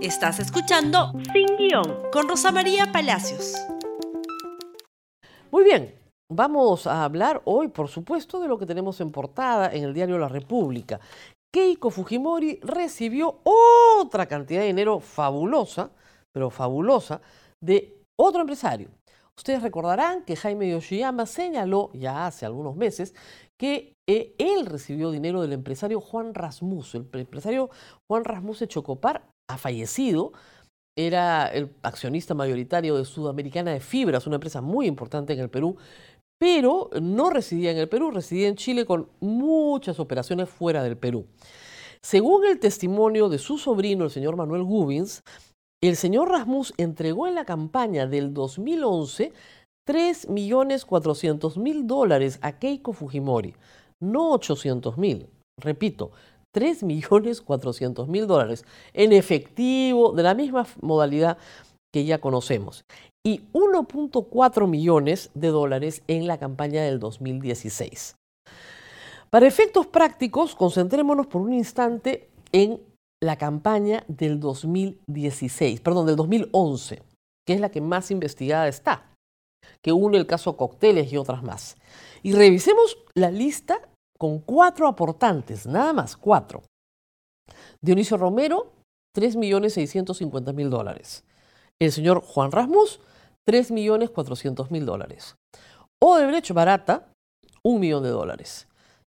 Estás escuchando Sin Guión con Rosa María Palacios. Muy bien, vamos a hablar hoy, por supuesto, de lo que tenemos en portada en el diario La República. Keiko Fujimori recibió otra cantidad de dinero fabulosa, pero fabulosa, de otro empresario. Ustedes recordarán que Jaime Yoshiyama señaló ya hace algunos meses que eh, él recibió dinero del empresario Juan Rasmus. El empresario Juan Rasmus Chocopar ha fallecido. Era el accionista mayoritario de Sudamericana de Fibras, una empresa muy importante en el Perú, pero no residía en el Perú, residía en Chile con muchas operaciones fuera del Perú. Según el testimonio de su sobrino, el señor Manuel Gubins, el señor Rasmus entregó en la campaña del 2011 3.400.000 dólares a Keiko Fujimori, no 800.000. Repito, 3.400.000 dólares en efectivo de la misma modalidad que ya conocemos y 1.4 millones de dólares en la campaña del 2016. Para efectos prácticos, concentrémonos por un instante en la campaña del 2016, perdón, del 2011, que es la que más investigada está, que une el caso Cocteles y otras más. Y revisemos la lista con cuatro aportantes, nada más, cuatro. Dionisio Romero, 3.650.000 dólares. El señor Juan Rasmus, 3.400.000 dólares. Odebrecht Barata, un millón de dólares.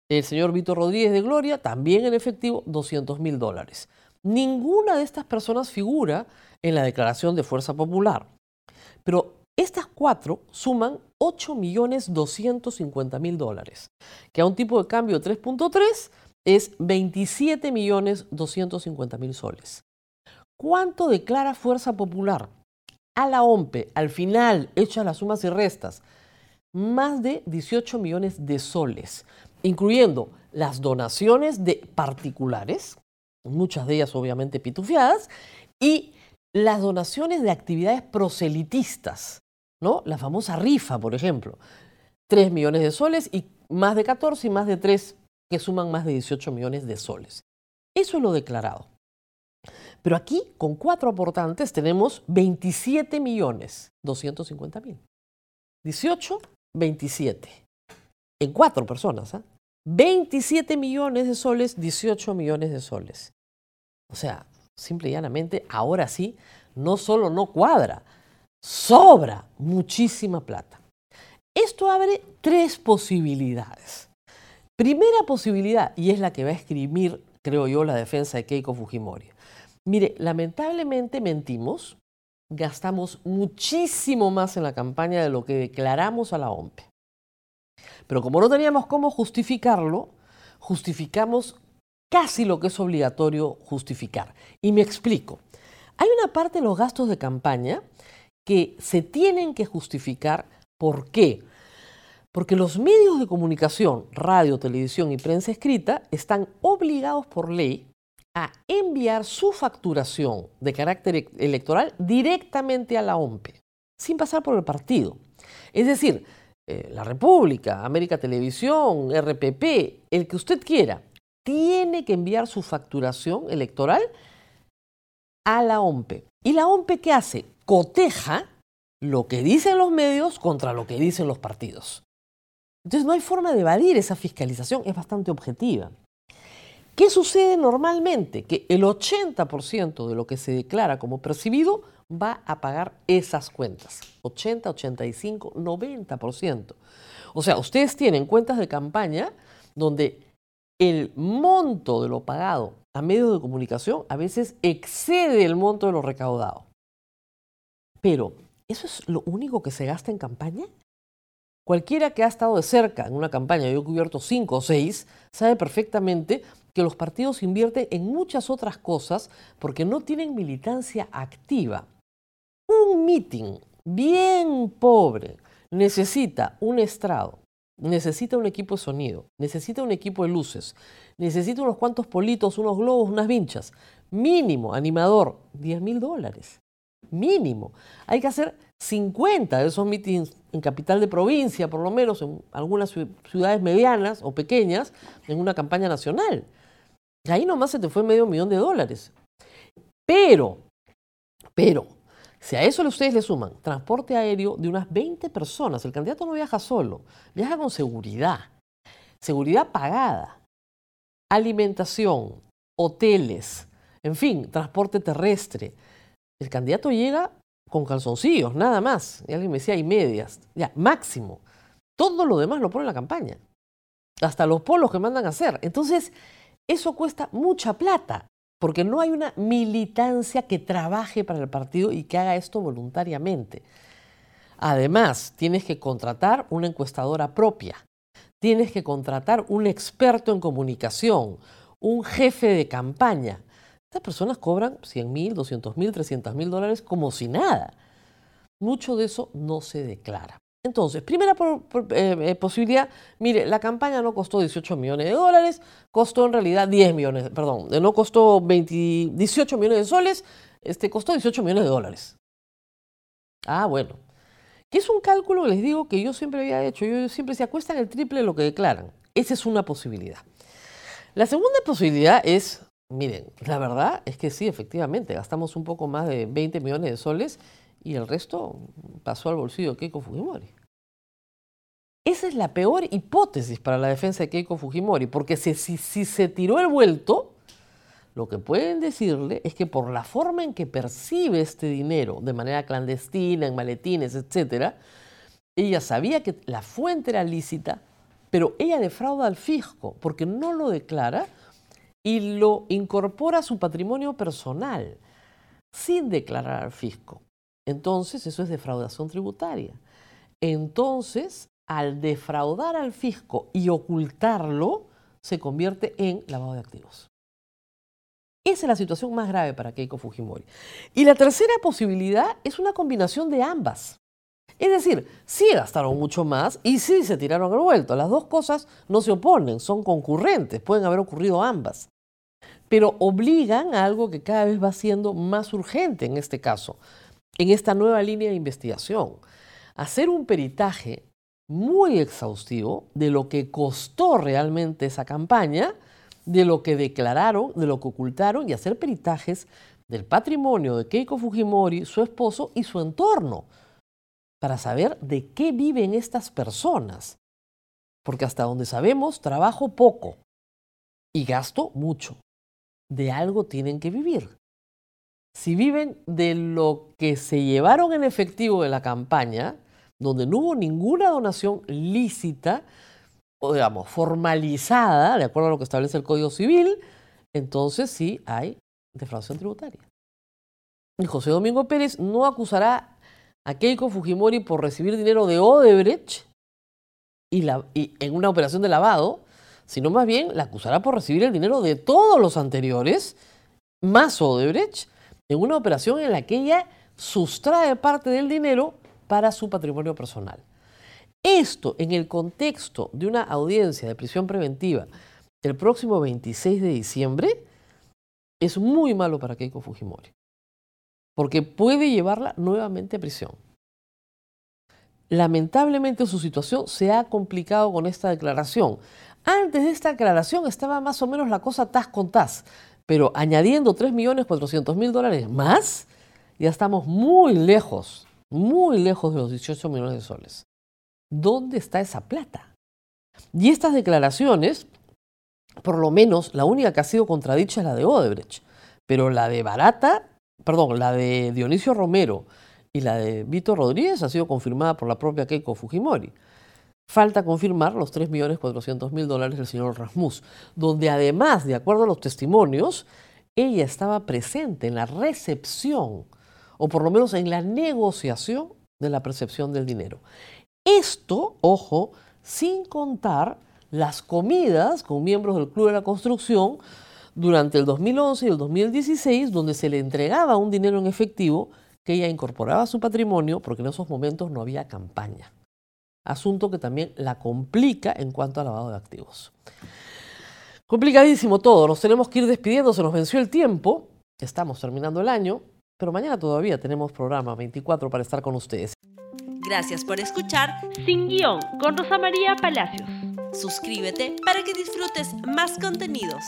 El señor Víctor Rodríguez de Gloria, también en efectivo, 200.000 dólares. Ninguna de estas personas figura en la declaración de Fuerza Popular. Pero estas cuatro suman 8.250.000 dólares, que a un tipo de cambio de 3.3 es 27.250.000 soles. ¿Cuánto declara Fuerza Popular? A la OMPE, al final, hechas las sumas y restas, más de 18 millones de soles, incluyendo las donaciones de particulares, muchas de ellas obviamente pitufiadas, y las donaciones de actividades proselitistas, ¿no? La famosa rifa, por ejemplo. 3 millones de soles y más de 14 y más de 3 que suman más de 18 millones de soles. Eso es lo declarado. Pero aquí, con cuatro aportantes, tenemos 27 millones 250 mil. 18, 27. En cuatro personas. ¿eh? ¿ah? 27 millones de soles, 18 millones de soles. O sea, simple y llanamente, ahora sí, no solo no cuadra, sobra muchísima plata. Esto abre tres posibilidades. Primera posibilidad, y es la que va a escribir, creo yo, la defensa de Keiko Fujimori. Mire, lamentablemente mentimos, gastamos muchísimo más en la campaña de lo que declaramos a la OMP. Pero como no teníamos cómo justificarlo, justificamos casi lo que es obligatorio justificar. Y me explico. Hay una parte de los gastos de campaña que se tienen que justificar. ¿Por qué? Porque los medios de comunicación, radio, televisión y prensa escrita, están obligados por ley a enviar su facturación de carácter electoral directamente a la OMPE, sin pasar por el partido. Es decir, eh, la República, América Televisión, RPP, el que usted quiera, tiene que enviar su facturación electoral a la OMPE. ¿Y la OMPE qué hace? Coteja lo que dicen los medios contra lo que dicen los partidos. Entonces no hay forma de evadir esa fiscalización, es bastante objetiva. ¿Qué sucede normalmente? Que el 80% de lo que se declara como percibido va a pagar esas cuentas. 80, 85, 90%. O sea, ustedes tienen cuentas de campaña donde el monto de lo pagado a medios de comunicación a veces excede el monto de lo recaudado. Pero, ¿eso es lo único que se gasta en campaña? Cualquiera que ha estado de cerca en una campaña, yo he cubierto cinco o seis, sabe perfectamente que los partidos invierten en muchas otras cosas porque no tienen militancia activa. Un meeting bien pobre necesita un estrado, necesita un equipo de sonido, necesita un equipo de luces, necesita unos cuantos politos, unos globos, unas vinchas. Mínimo, animador, 10 mil dólares mínimo. Hay que hacer 50 de esos meetings en capital de provincia, por lo menos en algunas ciudades medianas o pequeñas, en una campaña nacional. Ahí nomás se te fue medio millón de dólares. Pero Pero si a eso ustedes le suman transporte aéreo de unas 20 personas, el candidato no viaja solo, viaja con seguridad, seguridad pagada, alimentación, hoteles, en fin, transporte terrestre. El candidato llega con calzoncillos, nada más. Y alguien me decía, y medias, ya, máximo. Todo lo demás lo pone en la campaña. Hasta los polos que mandan a hacer. Entonces, eso cuesta mucha plata porque no hay una militancia que trabaje para el partido y que haga esto voluntariamente. Además, tienes que contratar una encuestadora propia, tienes que contratar un experto en comunicación, un jefe de campaña. Estas personas cobran 100 mil, 200 mil, 300 mil dólares como si nada. Mucho de eso no se declara. Entonces, primera eh, eh, posibilidad, mire, la campaña no costó 18 millones de dólares, costó en realidad 10 millones, perdón, no costó 18 millones de soles, este, costó 18 millones de dólares. Ah, bueno. Que es un cálculo, les digo, que yo siempre había hecho. Yo siempre se acuestan el triple de lo que declaran. Esa es una posibilidad. La segunda posibilidad es, miren, la verdad es que sí, efectivamente, gastamos un poco más de 20 millones de soles y el resto pasó al bolsillo de Keiko Fujimori. Esa es la peor hipótesis para la defensa de Keiko Fujimori, porque si, si, se tiró el vuelto, lo que pueden decirle es que por la forma en que percibe este dinero, de manera clandestina, en maletines, etc., ella sabía que la fuente era lícita, pero ella defrauda al fisco porque no lo declara y lo incorpora a su patrimonio personal sin declarar al fisco. Entonces, eso es defraudación tributaria. Entonces, al defraudar al fisco y ocultarlo, se convierte en lavado de activos. Esa es la situación más grave para Keiko Fujimori. Y la tercera posibilidad es una combinación de ambas. Es decir, sí gastaron mucho más y sí se tiraron al vuelto. Las dos cosas no se oponen, son concurrentes, pueden haber ocurrido ambas. Pero obligan a algo que cada vez va siendo más urgente en este caso, en esta nueva línea de investigación. Hacer un peritaje muy exhaustivo de lo que costó realmente esa campaña, de lo que declararon, de lo que ocultaron y hacer peritajes del patrimonio de Keiko Fujimori, su esposo y su entorno, para saber de qué viven estas personas. Porque hasta donde sabemos, trabajo poco y gasto mucho. De algo tienen que vivir si viven de lo que se llevaron en efectivo de la campaña, donde no hubo ninguna donación lícita, o digamos, formalizada, de acuerdo a lo que establece el Código Civil, entonces sí hay defraudación tributaria. Y José Domingo Pérez no acusará a Keiko Fujimori por recibir dinero de Odebrecht y, y en una operación de lavado, sino más bien la acusará por recibir el dinero de todos los anteriores, más Odebrecht, en una operación en la que ella sustrae parte del dinero para su patrimonio personal. Esto en el contexto de una audiencia de prisión preventiva el próximo 26 de diciembre es muy malo para Keiko Fujimori, porque puede llevarla nuevamente a prisión. Lamentablemente su situación se ha complicado con esta declaración. Antes de esta declaración estaba más o menos la cosa tas con tas. Pero añadiendo 3.400.000 dólares más, ya estamos muy lejos, muy lejos de los 18 millones de soles. ¿Dónde está esa plata? Y estas declaraciones, por lo menos la única que ha sido contradicha es la de Odebrecht, pero la de Barata, perdón, la de Dionisio Romero y la de Vito Rodríguez ha sido confirmada por la propia Keiko Fujimori. Falta confirmar los 3.400.000 dólares del señor Rasmus, donde además, de acuerdo a los testimonios, ella estaba presente en la recepción, o por lo menos en la negociación de la percepción del dinero. Esto, ojo, sin contar las comidas con miembros del Club de la Construcción durante el 2011 y el 2016, donde se le entregaba un dinero en efectivo que ella incorporaba a su patrimonio porque en esos momentos no había campaña asunto que también la complica en cuanto al lavado de activos. Complicadísimo todo, nos tenemos que ir despidiendo, se nos venció el tiempo, estamos terminando el año, pero mañana todavía tenemos programa 24 para estar con ustedes. Gracias por escuchar Sin Guión con Rosa María Palacios. Suscríbete para que disfrutes más contenidos.